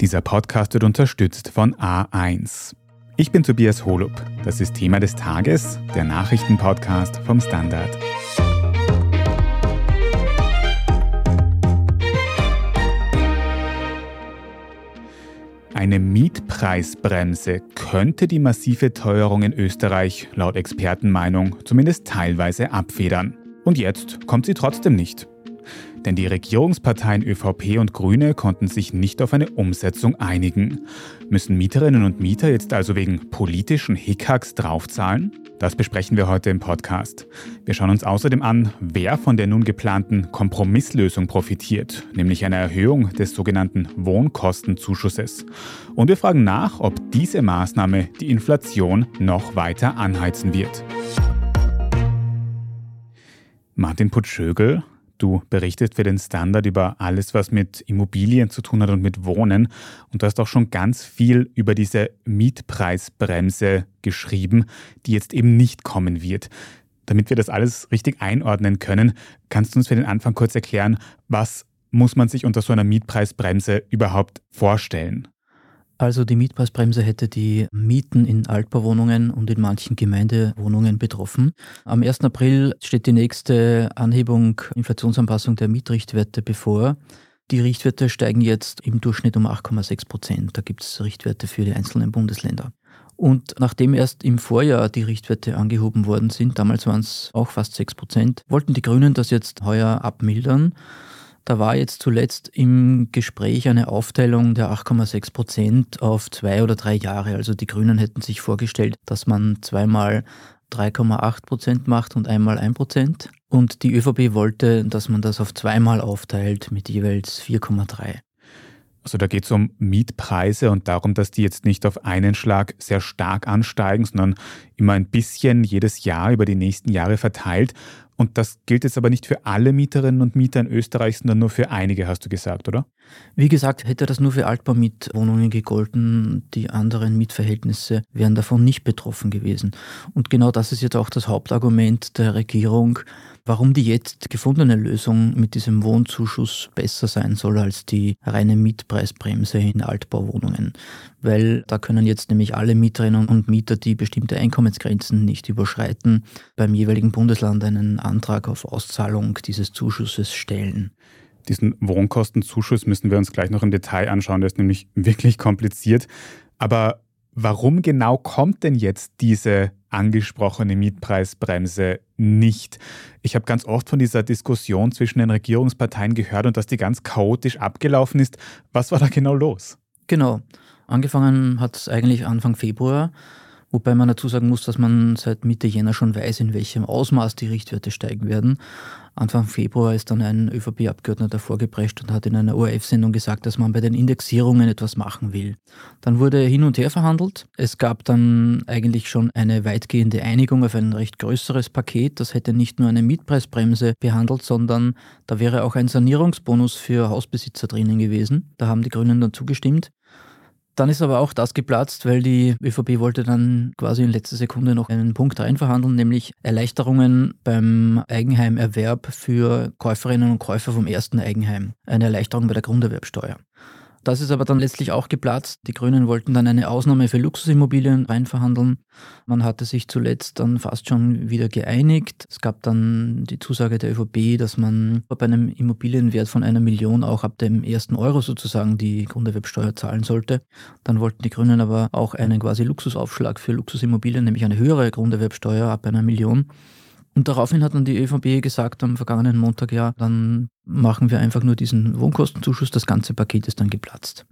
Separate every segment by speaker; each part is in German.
Speaker 1: Dieser Podcast wird unterstützt von A1. Ich bin Tobias Holub. Das ist Thema des Tages, der Nachrichtenpodcast vom Standard. Eine Mietpreisbremse könnte die massive Teuerung in Österreich laut Expertenmeinung zumindest teilweise abfedern. Und jetzt kommt sie trotzdem nicht. Denn die Regierungsparteien ÖVP und Grüne konnten sich nicht auf eine Umsetzung einigen. Müssen Mieterinnen und Mieter jetzt also wegen politischen Hickhacks draufzahlen? Das besprechen wir heute im Podcast. Wir schauen uns außerdem an, wer von der nun geplanten Kompromisslösung profitiert, nämlich einer Erhöhung des sogenannten Wohnkostenzuschusses. Und wir fragen nach, ob diese Maßnahme die Inflation noch weiter anheizen wird. Martin Putschögel, Du berichtest für den Standard über alles, was mit Immobilien zu tun hat und mit Wohnen. Und du hast auch schon ganz viel über diese Mietpreisbremse geschrieben, die jetzt eben nicht kommen wird. Damit wir das alles richtig einordnen können, kannst du uns für den Anfang kurz erklären, was muss man sich unter so einer Mietpreisbremse überhaupt vorstellen?
Speaker 2: Also die Mietpreisbremse hätte die Mieten in Altbauwohnungen und in manchen Gemeindewohnungen betroffen. Am 1. April steht die nächste Anhebung, Inflationsanpassung der Mietrichtwerte bevor. Die Richtwerte steigen jetzt im Durchschnitt um 8,6 Prozent. Da gibt es Richtwerte für die einzelnen Bundesländer. Und nachdem erst im Vorjahr die Richtwerte angehoben worden sind, damals waren es auch fast 6 Prozent, wollten die Grünen das jetzt heuer abmildern. Da war jetzt zuletzt im Gespräch eine Aufteilung der 8,6 Prozent auf zwei oder drei Jahre. Also die Grünen hätten sich vorgestellt, dass man zweimal 3,8 Prozent macht und einmal 1 Prozent. Und die ÖVP wollte, dass man das auf zweimal aufteilt mit jeweils 4,3.
Speaker 1: Also da geht es um Mietpreise und darum, dass die jetzt nicht auf einen Schlag sehr stark ansteigen, sondern immer ein bisschen jedes Jahr über die nächsten Jahre verteilt. Und das gilt jetzt aber nicht für alle Mieterinnen und Mieter in Österreich, sondern nur für einige, hast du gesagt, oder?
Speaker 2: Wie gesagt, hätte das nur für Altbaumietwohnungen gegolten. Die anderen Mietverhältnisse wären davon nicht betroffen gewesen. Und genau das ist jetzt auch das Hauptargument der Regierung, warum die jetzt gefundene Lösung mit diesem Wohnzuschuss besser sein soll als die reine Mietpreisbremse in Altbauwohnungen. Weil da können jetzt nämlich alle Mieterinnen und Mieter, die bestimmte Einkommensgrenzen nicht überschreiten, beim jeweiligen Bundesland einen Antrag auf Auszahlung dieses Zuschusses stellen.
Speaker 1: Diesen Wohnkostenzuschuss müssen wir uns gleich noch im Detail anschauen, der ist nämlich wirklich kompliziert. Aber warum genau kommt denn jetzt diese angesprochene Mietpreisbremse nicht. Ich habe ganz oft von dieser Diskussion zwischen den Regierungsparteien gehört und dass die ganz chaotisch abgelaufen ist. Was war da genau los?
Speaker 2: Genau. Angefangen hat es eigentlich Anfang Februar. Wobei man dazu sagen muss, dass man seit Mitte Jänner schon weiß, in welchem Ausmaß die Richtwerte steigen werden. Anfang Februar ist dann ein ÖVP-Abgeordneter vorgeprescht und hat in einer ORF-Sendung gesagt, dass man bei den Indexierungen etwas machen will. Dann wurde hin und her verhandelt. Es gab dann eigentlich schon eine weitgehende Einigung auf ein recht größeres Paket. Das hätte nicht nur eine Mietpreisbremse behandelt, sondern da wäre auch ein Sanierungsbonus für Hausbesitzer drinnen gewesen. Da haben die Grünen dann zugestimmt. Dann ist aber auch das geplatzt, weil die ÖVP wollte dann quasi in letzter Sekunde noch einen Punkt reinverhandeln, nämlich Erleichterungen beim Eigenheimerwerb für Käuferinnen und Käufer vom ersten Eigenheim. Eine Erleichterung bei der Grunderwerbsteuer. Das ist aber dann letztlich auch geplatzt. Die Grünen wollten dann eine Ausnahme für Luxusimmobilien reinverhandeln. Man hatte sich zuletzt dann fast schon wieder geeinigt. Es gab dann die Zusage der ÖVP, dass man bei einem Immobilienwert von einer Million auch ab dem ersten Euro sozusagen die Grunderwerbsteuer zahlen sollte. Dann wollten die Grünen aber auch einen quasi Luxusaufschlag für Luxusimmobilien, nämlich eine höhere Grunderwerbsteuer ab einer Million. Und daraufhin hat dann die ÖVP gesagt am vergangenen Montag, ja, dann machen wir einfach nur diesen Wohnkostenzuschuss, das ganze Paket ist dann geplatzt.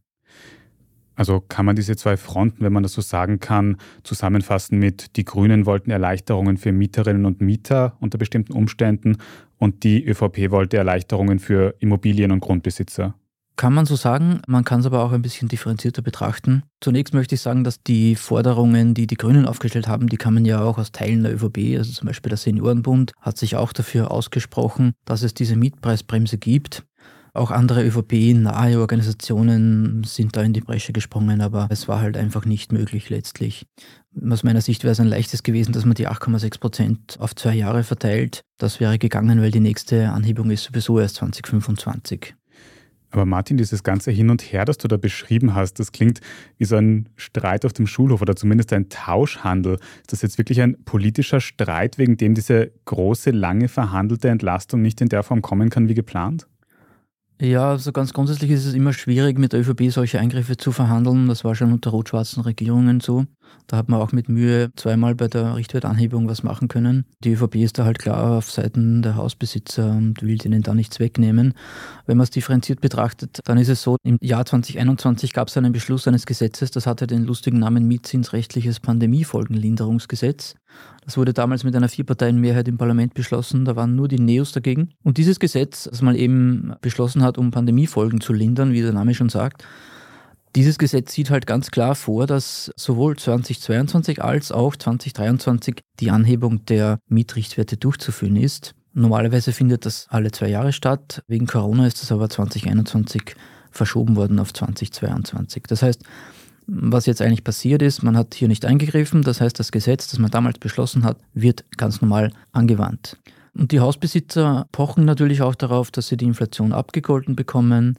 Speaker 1: Also kann man diese zwei Fronten, wenn man das so sagen kann, zusammenfassen mit, die Grünen wollten Erleichterungen für Mieterinnen und Mieter unter bestimmten Umständen und die ÖVP wollte Erleichterungen für Immobilien- und Grundbesitzer.
Speaker 2: Kann man so sagen, man kann es aber auch ein bisschen differenzierter betrachten. Zunächst möchte ich sagen, dass die Forderungen, die die Grünen aufgestellt haben, die kamen ja auch aus Teilen der ÖVP. Also zum Beispiel der Seniorenbund hat sich auch dafür ausgesprochen, dass es diese Mietpreisbremse gibt. Auch andere ÖVP-nahe Organisationen sind da in die Bresche gesprungen, aber es war halt einfach nicht möglich letztlich. Aus meiner Sicht wäre es ein leichtes gewesen, dass man die 8,6 Prozent auf zwei Jahre verteilt. Das wäre gegangen, weil die nächste Anhebung ist sowieso erst 2025.
Speaker 1: Aber Martin, dieses ganze Hin und Her, das du da beschrieben hast, das klingt wie so ein Streit auf dem Schulhof oder zumindest ein Tauschhandel. Ist das jetzt wirklich ein politischer Streit, wegen dem diese große, lange verhandelte Entlastung nicht in der Form kommen kann wie geplant?
Speaker 2: Ja, also ganz grundsätzlich ist es immer schwierig, mit der ÖVP solche Eingriffe zu verhandeln. Das war schon unter rot-schwarzen Regierungen so. Da hat man auch mit Mühe zweimal bei der Richtwertanhebung was machen können. Die ÖVP ist da halt klar auf Seiten der Hausbesitzer und will denen da nichts wegnehmen. Wenn man es differenziert betrachtet, dann ist es so, im Jahr 2021 gab es einen Beschluss eines Gesetzes, das hatte den lustigen Namen Mietzinsrechtliches Pandemiefolgenlinderungsgesetz. Das wurde damals mit einer Vierparteienmehrheit im Parlament beschlossen, da waren nur die Neos dagegen. Und dieses Gesetz, das man eben beschlossen hat, um Pandemiefolgen zu lindern, wie der Name schon sagt, dieses Gesetz sieht halt ganz klar vor, dass sowohl 2022 als auch 2023 die Anhebung der Mietrichtwerte durchzuführen ist. Normalerweise findet das alle zwei Jahre statt. Wegen Corona ist das aber 2021 verschoben worden auf 2022. Das heißt, was jetzt eigentlich passiert ist, man hat hier nicht eingegriffen, das heißt, das Gesetz, das man damals beschlossen hat, wird ganz normal angewandt. Und die Hausbesitzer pochen natürlich auch darauf, dass sie die Inflation abgegolten bekommen.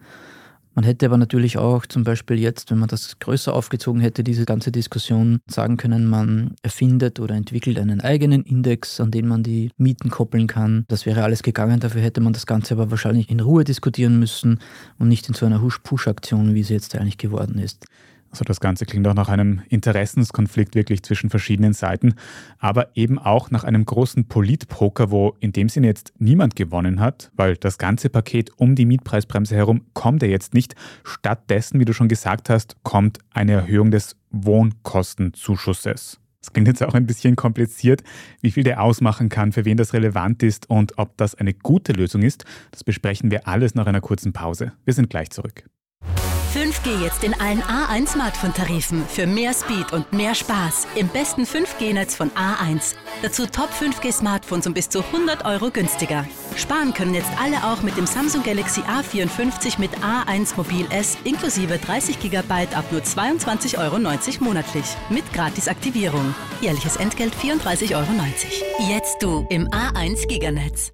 Speaker 2: Man hätte aber natürlich auch zum Beispiel jetzt, wenn man das größer aufgezogen hätte, diese ganze Diskussion sagen können, man erfindet oder entwickelt einen eigenen Index, an den man die Mieten koppeln kann. Das wäre alles gegangen, dafür hätte man das Ganze aber wahrscheinlich in Ruhe diskutieren müssen und nicht in so einer Husch-Push-Aktion, wie sie jetzt eigentlich geworden ist.
Speaker 1: Also das Ganze klingt auch nach einem Interessenskonflikt wirklich zwischen verschiedenen Seiten, aber eben auch nach einem großen Politpoker, wo in dem Sinne jetzt niemand gewonnen hat, weil das ganze Paket um die Mietpreisbremse herum kommt ja jetzt nicht. Stattdessen, wie du schon gesagt hast, kommt eine Erhöhung des Wohnkostenzuschusses. Das klingt jetzt auch ein bisschen kompliziert, wie viel der ausmachen kann, für wen das relevant ist und ob das eine gute Lösung ist. Das besprechen wir alles nach einer kurzen Pause. Wir sind gleich zurück.
Speaker 3: 5G jetzt in allen A1 Smartphone-Tarifen für mehr Speed und mehr Spaß im besten 5G-Netz von A1. Dazu Top 5G-Smartphones um bis zu 100 Euro günstiger. Sparen können jetzt alle auch mit dem Samsung Galaxy A54 mit A1 Mobil S inklusive 30 GB ab nur 22,90 Euro monatlich. Mit Gratisaktivierung. Jährliches Entgelt 34,90 Euro. Jetzt du im A1 Giganetz.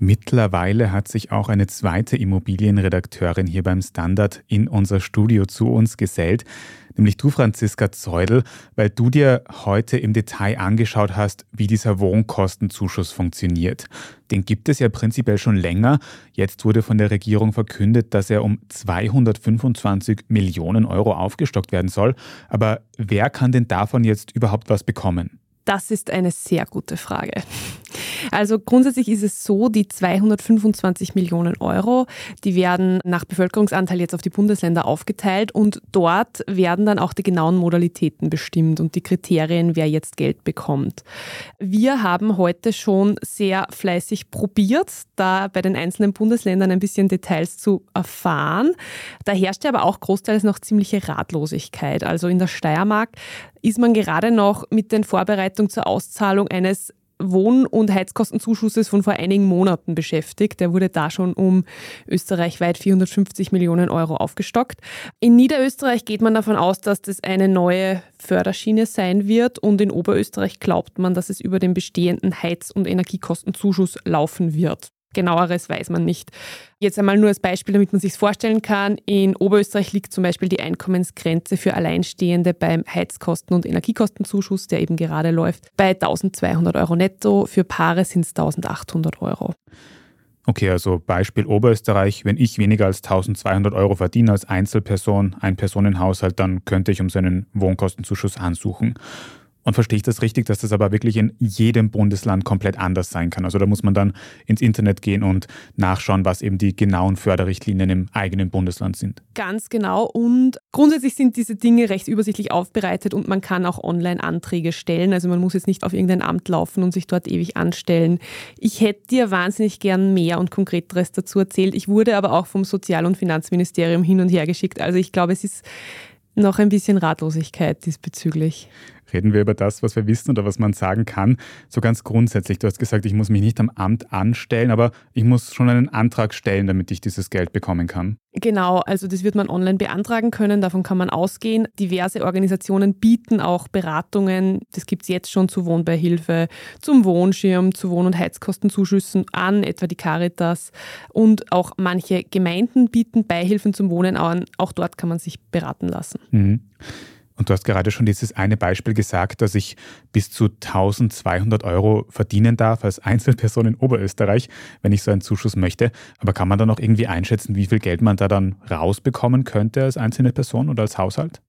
Speaker 1: Mittlerweile hat sich auch eine zweite Immobilienredakteurin hier beim Standard in unser Studio zu uns gesellt, nämlich du, Franziska Zeudel, weil du dir heute im Detail angeschaut hast, wie dieser Wohnkostenzuschuss funktioniert. Den gibt es ja prinzipiell schon länger. Jetzt wurde von der Regierung verkündet, dass er um 225 Millionen Euro aufgestockt werden soll. Aber wer kann denn davon jetzt überhaupt was bekommen?
Speaker 4: Das ist eine sehr gute Frage. Also grundsätzlich ist es so, die 225 Millionen Euro, die werden nach Bevölkerungsanteil jetzt auf die Bundesländer aufgeteilt und dort werden dann auch die genauen Modalitäten bestimmt und die Kriterien, wer jetzt Geld bekommt. Wir haben heute schon sehr fleißig probiert, da bei den einzelnen Bundesländern ein bisschen Details zu erfahren. Da herrscht aber auch großteils noch ziemliche Ratlosigkeit. Also in der Steiermark ist man gerade noch mit den Vorbereitungen zur Auszahlung eines Wohn- und Heizkostenzuschusses von vor einigen Monaten beschäftigt. Der wurde da schon um österreichweit 450 Millionen Euro aufgestockt. In Niederösterreich geht man davon aus, dass das eine neue Förderschiene sein wird und in Oberösterreich glaubt man, dass es über den bestehenden Heiz- und Energiekostenzuschuss laufen wird. Genaueres weiß man nicht. Jetzt einmal nur als Beispiel, damit man sich vorstellen kann. In Oberösterreich liegt zum Beispiel die Einkommensgrenze für Alleinstehende beim Heizkosten- und Energiekostenzuschuss, der eben gerade läuft, bei 1200 Euro netto. Für Paare sind es 1800 Euro.
Speaker 1: Okay, also Beispiel Oberösterreich, wenn ich weniger als 1200 Euro verdiene als Einzelperson, ein Personenhaushalt, dann könnte ich um seinen Wohnkostenzuschuss ansuchen. Und verstehe ich das richtig, dass das aber wirklich in jedem Bundesland komplett anders sein kann? Also da muss man dann ins Internet gehen und nachschauen, was eben die genauen Förderrichtlinien im eigenen Bundesland sind.
Speaker 4: Ganz genau. Und grundsätzlich sind diese Dinge recht übersichtlich aufbereitet und man kann auch online Anträge stellen. Also man muss jetzt nicht auf irgendein Amt laufen und sich dort ewig anstellen. Ich hätte dir wahnsinnig gern mehr und konkreteres dazu erzählt. Ich wurde aber auch vom Sozial- und Finanzministerium hin und her geschickt. Also ich glaube, es ist noch ein bisschen Ratlosigkeit diesbezüglich
Speaker 1: reden wir über das, was wir wissen oder was man sagen kann. So ganz grundsätzlich, du hast gesagt, ich muss mich nicht am Amt anstellen, aber ich muss schon einen Antrag stellen, damit ich dieses Geld bekommen kann.
Speaker 4: Genau, also das wird man online beantragen können, davon kann man ausgehen. Diverse Organisationen bieten auch Beratungen, das gibt es jetzt schon zu Wohnbeihilfe, zum Wohnschirm, zu Wohn- und Heizkostenzuschüssen an, etwa die Caritas. Und auch manche Gemeinden bieten Beihilfen zum Wohnen an, auch dort kann man sich beraten lassen.
Speaker 1: Mhm. Und du hast gerade schon dieses eine Beispiel gesagt, dass ich bis zu 1200 Euro verdienen darf als Einzelperson in Oberösterreich, wenn ich so einen Zuschuss möchte. Aber kann man dann auch irgendwie einschätzen, wie viel Geld man da dann rausbekommen könnte als einzelne Person oder als Haushalt?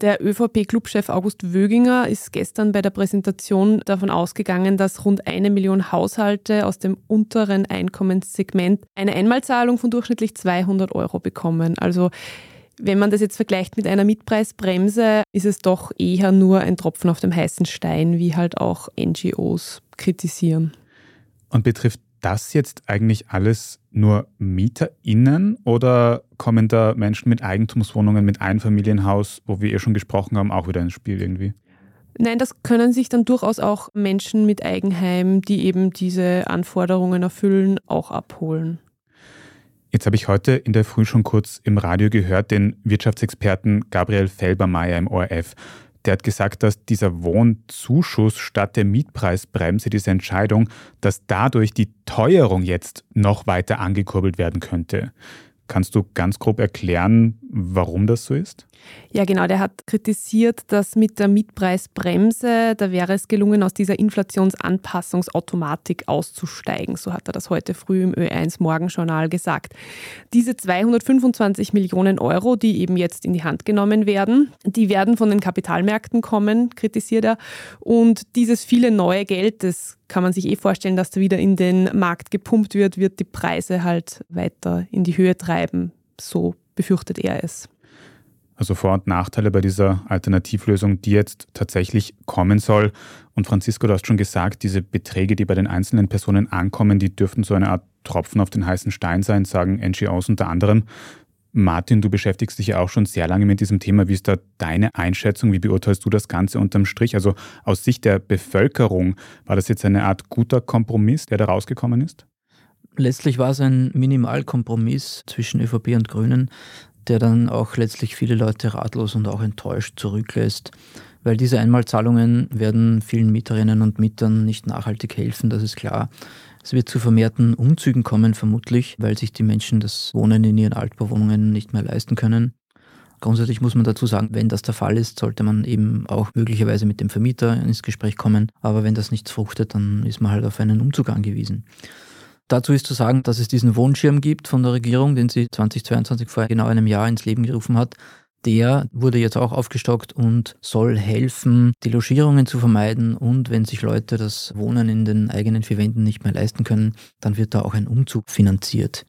Speaker 4: Der ÖVP-Clubchef August Wöginger ist gestern bei der Präsentation davon ausgegangen, dass rund eine Million Haushalte aus dem unteren Einkommenssegment eine Einmalzahlung von durchschnittlich 200 Euro bekommen. Also wenn man das jetzt vergleicht mit einer Mietpreisbremse, ist es doch eher nur ein Tropfen auf dem heißen Stein, wie halt auch NGOs kritisieren.
Speaker 1: Und betrifft das jetzt eigentlich alles nur MieterInnen oder kommen da Menschen mit Eigentumswohnungen, mit Einfamilienhaus, wo wir eh schon gesprochen haben, auch wieder ins Spiel irgendwie?
Speaker 4: Nein, das können sich dann durchaus auch Menschen mit Eigenheim, die eben diese Anforderungen erfüllen, auch abholen.
Speaker 1: Jetzt habe ich heute in der Früh schon kurz im Radio gehört, den Wirtschaftsexperten Gabriel Felbermeier im ORF. Der hat gesagt, dass dieser Wohnzuschuss statt der Mietpreisbremse, diese Entscheidung, dass dadurch die Teuerung jetzt noch weiter angekurbelt werden könnte. Kannst du ganz grob erklären, warum das so ist?
Speaker 4: Ja, genau. Der hat kritisiert, dass mit der Mietpreisbremse, da wäre es gelungen, aus dieser Inflationsanpassungsautomatik auszusteigen. So hat er das heute früh im Ö1 Morgenjournal gesagt. Diese 225 Millionen Euro, die eben jetzt in die Hand genommen werden, die werden von den Kapitalmärkten kommen, kritisiert er. Und dieses viele neue Geld, das kann man sich eh vorstellen, dass da wieder in den Markt gepumpt wird, wird die Preise halt weiter in die Höhe treiben. So befürchtet er es.
Speaker 1: Also Vor- und Nachteile bei dieser Alternativlösung, die jetzt tatsächlich kommen soll. Und Francisco, du hast schon gesagt, diese Beträge, die bei den einzelnen Personen ankommen, die dürften so eine Art Tropfen auf den heißen Stein sein, sagen NGOs unter anderem. Martin, du beschäftigst dich ja auch schon sehr lange mit diesem Thema. Wie ist da deine Einschätzung? Wie beurteilst du das Ganze unterm Strich? Also aus Sicht der Bevölkerung, war das jetzt eine Art guter Kompromiss, der da rausgekommen ist?
Speaker 2: Letztlich war es ein Minimalkompromiss zwischen ÖVP und Grünen, der dann auch letztlich viele Leute ratlos und auch enttäuscht zurücklässt, weil diese Einmalzahlungen werden vielen Mieterinnen und Mietern nicht nachhaltig helfen, das ist klar. Es wird zu vermehrten Umzügen kommen, vermutlich, weil sich die Menschen das Wohnen in ihren Altbauwohnungen nicht mehr leisten können. Grundsätzlich muss man dazu sagen, wenn das der Fall ist, sollte man eben auch möglicherweise mit dem Vermieter ins Gespräch kommen. Aber wenn das nichts fruchtet, dann ist man halt auf einen Umzug angewiesen. Dazu ist zu sagen, dass es diesen Wohnschirm gibt von der Regierung, den sie 2022 vor genau einem Jahr ins Leben gerufen hat. Der wurde jetzt auch aufgestockt und soll helfen, die Logierungen zu vermeiden. Und wenn sich Leute das Wohnen in den eigenen vier Wänden nicht mehr leisten können, dann wird da auch ein Umzug finanziert.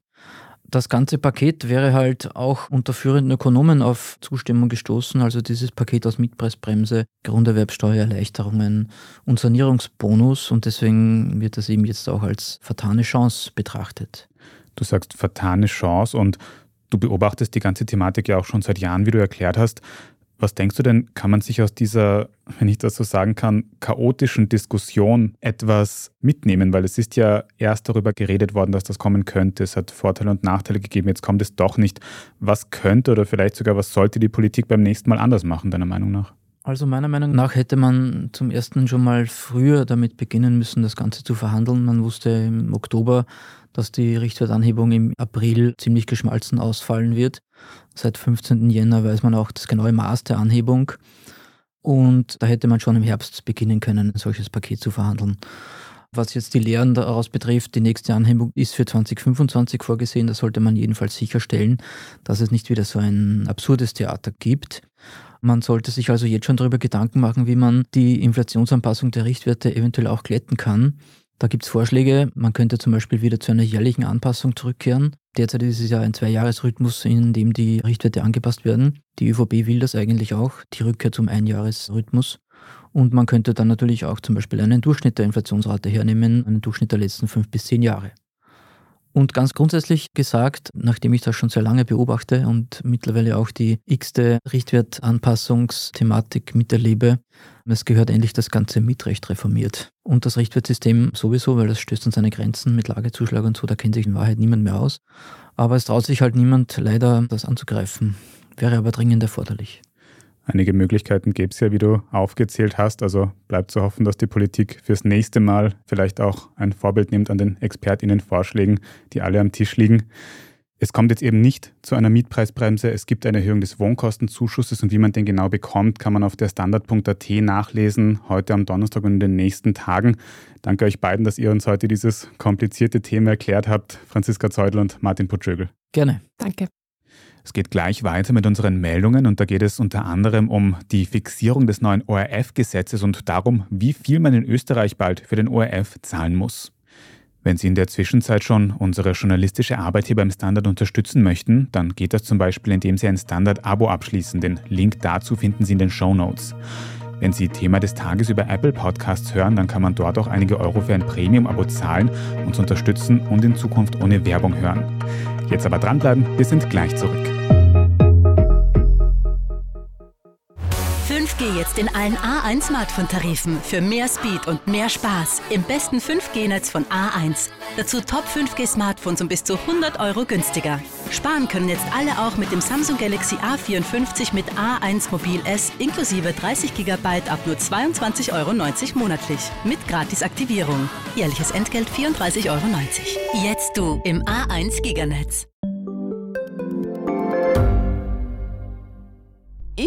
Speaker 2: Das ganze Paket wäre halt auch unter führenden Ökonomen auf Zustimmung gestoßen. Also dieses Paket aus Mietpreisbremse, Grunderwerbsteuererleichterungen und Sanierungsbonus. Und deswegen wird das eben jetzt auch als vertane Chance betrachtet.
Speaker 1: Du sagst vertane Chance und du beobachtest die ganze Thematik ja auch schon seit Jahren, wie du erklärt hast. Was denkst du denn, kann man sich aus dieser, wenn ich das so sagen kann, chaotischen Diskussion etwas mitnehmen? Weil es ist ja erst darüber geredet worden, dass das kommen könnte. Es hat Vorteile und Nachteile gegeben, jetzt kommt es doch nicht. Was könnte oder vielleicht sogar, was sollte die Politik beim nächsten Mal anders machen, deiner Meinung nach?
Speaker 2: Also meiner Meinung nach hätte man zum ersten schon mal früher damit beginnen müssen, das Ganze zu verhandeln. Man wusste im Oktober, dass die Richtwertanhebung im April ziemlich geschmalzen ausfallen wird. Seit 15. Jänner weiß man auch das genaue Maß der Anhebung. Und da hätte man schon im Herbst beginnen können, ein solches Paket zu verhandeln. Was jetzt die Lehren daraus betrifft, die nächste Anhebung ist für 2025 vorgesehen. Da sollte man jedenfalls sicherstellen, dass es nicht wieder so ein absurdes Theater gibt. Man sollte sich also jetzt schon darüber Gedanken machen, wie man die Inflationsanpassung der Richtwerte eventuell auch glätten kann. Da gibt es Vorschläge. Man könnte zum Beispiel wieder zu einer jährlichen Anpassung zurückkehren. Derzeit ist es ja ein Zweijahresrhythmus, in dem die Richtwerte angepasst werden. Die ÖVP will das eigentlich auch, die Rückkehr zum Einjahresrhythmus. Und man könnte dann natürlich auch zum Beispiel einen Durchschnitt der Inflationsrate hernehmen, einen Durchschnitt der letzten fünf bis zehn Jahre. Und ganz grundsätzlich gesagt, nachdem ich das schon sehr lange beobachte und mittlerweile auch die x-te Richtwertanpassungsthematik miterlebe, es gehört endlich das ganze Mietrecht reformiert. Und das Richtwertsystem sowieso, weil das stößt an seine Grenzen mit Lagezuschlag und so, da kennt sich in Wahrheit niemand mehr aus. Aber es traut sich halt niemand leider, das anzugreifen. Wäre aber dringend erforderlich.
Speaker 1: Einige Möglichkeiten gäbe es ja, wie du aufgezählt hast. Also bleibt zu hoffen, dass die Politik fürs nächste Mal vielleicht auch ein Vorbild nimmt an den ExpertInnen-Vorschlägen, die alle am Tisch liegen. Es kommt jetzt eben nicht zu einer Mietpreisbremse. Es gibt eine Erhöhung des Wohnkostenzuschusses und wie man den genau bekommt, kann man auf der Standard.at nachlesen, heute am Donnerstag und in den nächsten Tagen. Danke euch beiden, dass ihr uns heute dieses komplizierte Thema erklärt habt. Franziska Zeudel und Martin Putschögel.
Speaker 2: Gerne.
Speaker 4: Danke.
Speaker 1: Es geht gleich weiter mit unseren Meldungen und da geht es unter anderem um die Fixierung des neuen ORF-Gesetzes und darum, wie viel man in Österreich bald für den ORF zahlen muss. Wenn Sie in der Zwischenzeit schon unsere journalistische Arbeit hier beim Standard unterstützen möchten, dann geht das zum Beispiel, indem Sie ein Standard-Abo abschließen. Den Link dazu finden Sie in den Show Notes. Wenn Sie Thema des Tages über Apple Podcasts hören, dann kann man dort auch einige Euro für ein Premium-Abo zahlen, uns unterstützen und in Zukunft ohne Werbung hören. Jetzt aber dranbleiben, wir sind gleich zurück.
Speaker 3: 5G jetzt in allen A1 Smartphone-Tarifen für mehr Speed und mehr Spaß im besten 5G-Netz von A1. Dazu Top 5G-Smartphones um bis zu 100 Euro günstiger. Sparen können jetzt alle auch mit dem Samsung Galaxy A54 mit A1 Mobil S inklusive 30 GB ab nur 22,90 Euro monatlich. Mit Gratisaktivierung. Jährliches Entgelt 34,90 Euro. Jetzt du im A1 Giganetz.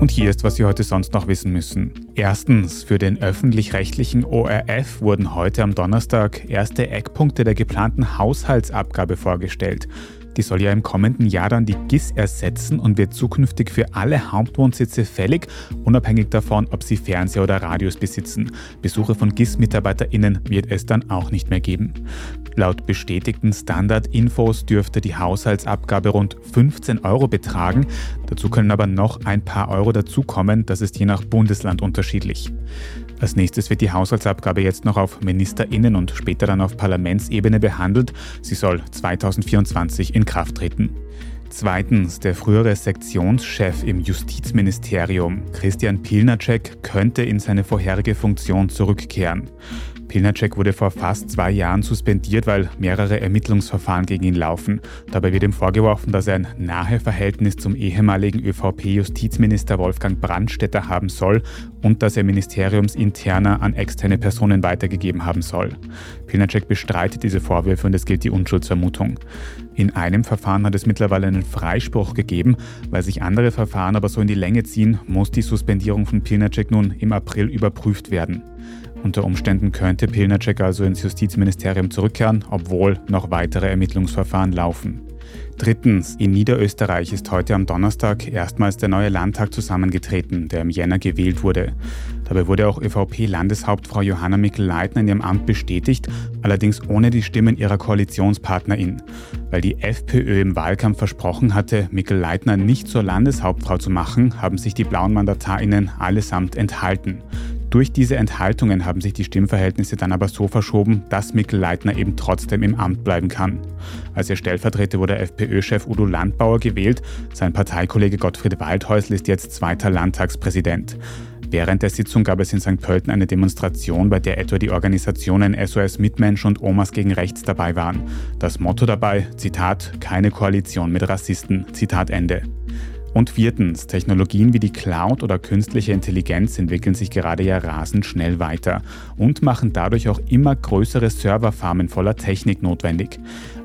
Speaker 1: Und hier ist, was Sie heute sonst noch wissen müssen. Erstens, für den öffentlich-rechtlichen ORF wurden heute am Donnerstag erste Eckpunkte der geplanten Haushaltsabgabe vorgestellt. Die soll ja im kommenden Jahr dann die GIS ersetzen und wird zukünftig für alle Hauptwohnsitze fällig, unabhängig davon, ob sie Fernseher oder Radios besitzen. Besuche von GIS-MitarbeiterInnen wird es dann auch nicht mehr geben. Laut bestätigten Standard-Infos dürfte die Haushaltsabgabe rund 15 Euro betragen. Dazu können aber noch ein paar Euro dazukommen, das ist je nach Bundesland unterschiedlich. Als nächstes wird die Haushaltsabgabe jetzt noch auf Ministerinnen und später dann auf Parlamentsebene behandelt. Sie soll 2024 in Kraft treten. Zweitens, der frühere Sektionschef im Justizministerium, Christian Pilnacek, könnte in seine vorherige Funktion zurückkehren. Pilnacek wurde vor fast zwei Jahren suspendiert, weil mehrere Ermittlungsverfahren gegen ihn laufen. Dabei wird ihm vorgeworfen, dass er ein nahe Verhältnis zum ehemaligen ÖVP-Justizminister Wolfgang Brandstätter haben soll und dass er ministeriumsinterner an externe Personen weitergegeben haben soll. Pilnacek bestreitet diese Vorwürfe und es gilt die Unschuldsvermutung. In einem Verfahren hat es mittlerweile einen Freispruch gegeben. Weil sich andere Verfahren aber so in die Länge ziehen, muss die Suspendierung von Pilnacek nun im April überprüft werden. Unter Umständen könnte Pilnacek also ins Justizministerium zurückkehren, obwohl noch weitere Ermittlungsverfahren laufen. Drittens, in Niederösterreich ist heute am Donnerstag erstmals der neue Landtag zusammengetreten, der im Jänner gewählt wurde. Dabei wurde auch ÖVP-Landeshauptfrau Johanna Mikl-Leitner in ihrem Amt bestätigt, allerdings ohne die Stimmen ihrer Koalitionspartnerin. Weil die FPÖ im Wahlkampf versprochen hatte, Mikl-Leitner nicht zur Landeshauptfrau zu machen, haben sich die blauen MandatarInnen allesamt enthalten. Durch diese Enthaltungen haben sich die Stimmverhältnisse dann aber so verschoben, dass Mikkel Leitner eben trotzdem im Amt bleiben kann. Als ihr Stellvertreter wurde FPÖ-Chef Udo Landbauer gewählt, sein Parteikollege Gottfried Waldhäusl ist jetzt zweiter Landtagspräsident. Während der Sitzung gab es in St. Pölten eine Demonstration, bei der etwa die Organisationen SOS Mitmensch und Omas gegen Rechts dabei waren. Das Motto dabei, Zitat, keine Koalition mit Rassisten, Zitat Ende. Und viertens, Technologien wie die Cloud oder künstliche Intelligenz entwickeln sich gerade ja rasend schnell weiter und machen dadurch auch immer größere Serverfarmen voller Technik notwendig.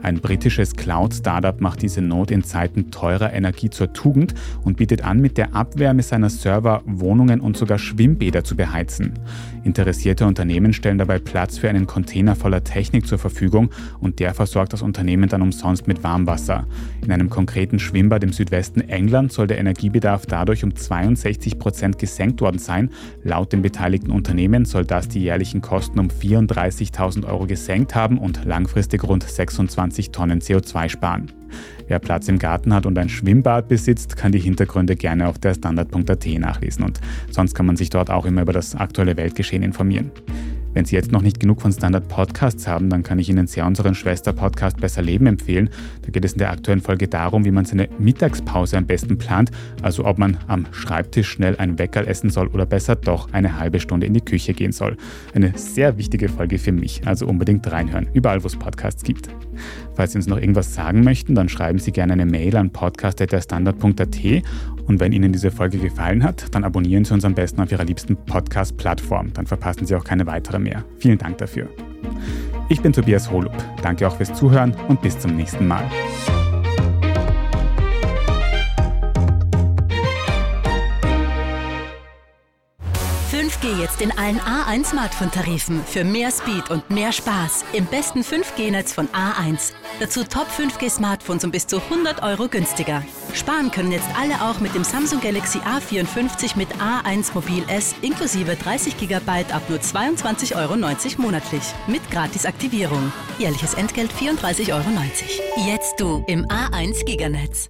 Speaker 1: Ein britisches Cloud-Startup macht diese Not in Zeiten teurer Energie zur Tugend und bietet an, mit der Abwärme seiner Server Wohnungen und sogar Schwimmbäder zu beheizen. Interessierte Unternehmen stellen dabei Platz für einen Container voller Technik zur Verfügung und der versorgt das Unternehmen dann umsonst mit Warmwasser. In einem konkreten Schwimmbad im Südwesten Englands soll der Energiebedarf dadurch um 62 Prozent gesenkt worden sein. Laut dem beteiligten Unternehmen soll das die jährlichen Kosten um 34.000 Euro gesenkt haben und langfristig rund 26 Tonnen CO2 sparen. Wer Platz im Garten hat und ein Schwimmbad besitzt, kann die Hintergründe gerne auf der Standard.at nachlesen und sonst kann man sich dort auch immer über das aktuelle Weltgeschehen informieren. Wenn Sie jetzt noch nicht genug von Standard Podcasts haben, dann kann ich Ihnen sehr unseren Schwester-Podcast Besser Leben empfehlen. Da geht es in der aktuellen Folge darum, wie man seine Mittagspause am besten plant, also ob man am Schreibtisch schnell ein Weckerl essen soll oder besser doch eine halbe Stunde in die Küche gehen soll. Eine sehr wichtige Folge für mich, also unbedingt reinhören, überall wo es Podcasts gibt. Falls Sie uns noch irgendwas sagen möchten, dann schreiben Sie gerne eine Mail an podcast.derstandard.at und wenn Ihnen diese Folge gefallen hat, dann abonnieren Sie uns am besten auf Ihrer liebsten Podcast-Plattform. Dann verpassen Sie auch keine weitere mehr. Vielen Dank dafür. Ich bin Tobias Holub. Danke auch fürs Zuhören und bis zum nächsten Mal.
Speaker 3: Jetzt in allen A1 Smartphone-Tarifen für mehr Speed und mehr Spaß im besten 5G-Netz von A1. Dazu Top 5G-Smartphones um bis zu 100 Euro günstiger. Sparen können jetzt alle auch mit dem Samsung Galaxy A54 mit A1 Mobil S inklusive 30 GB ab nur 22,90 Euro monatlich. Mit Gratisaktivierung. Jährliches Entgelt 34,90 Euro. Jetzt du im A1 Giganetz.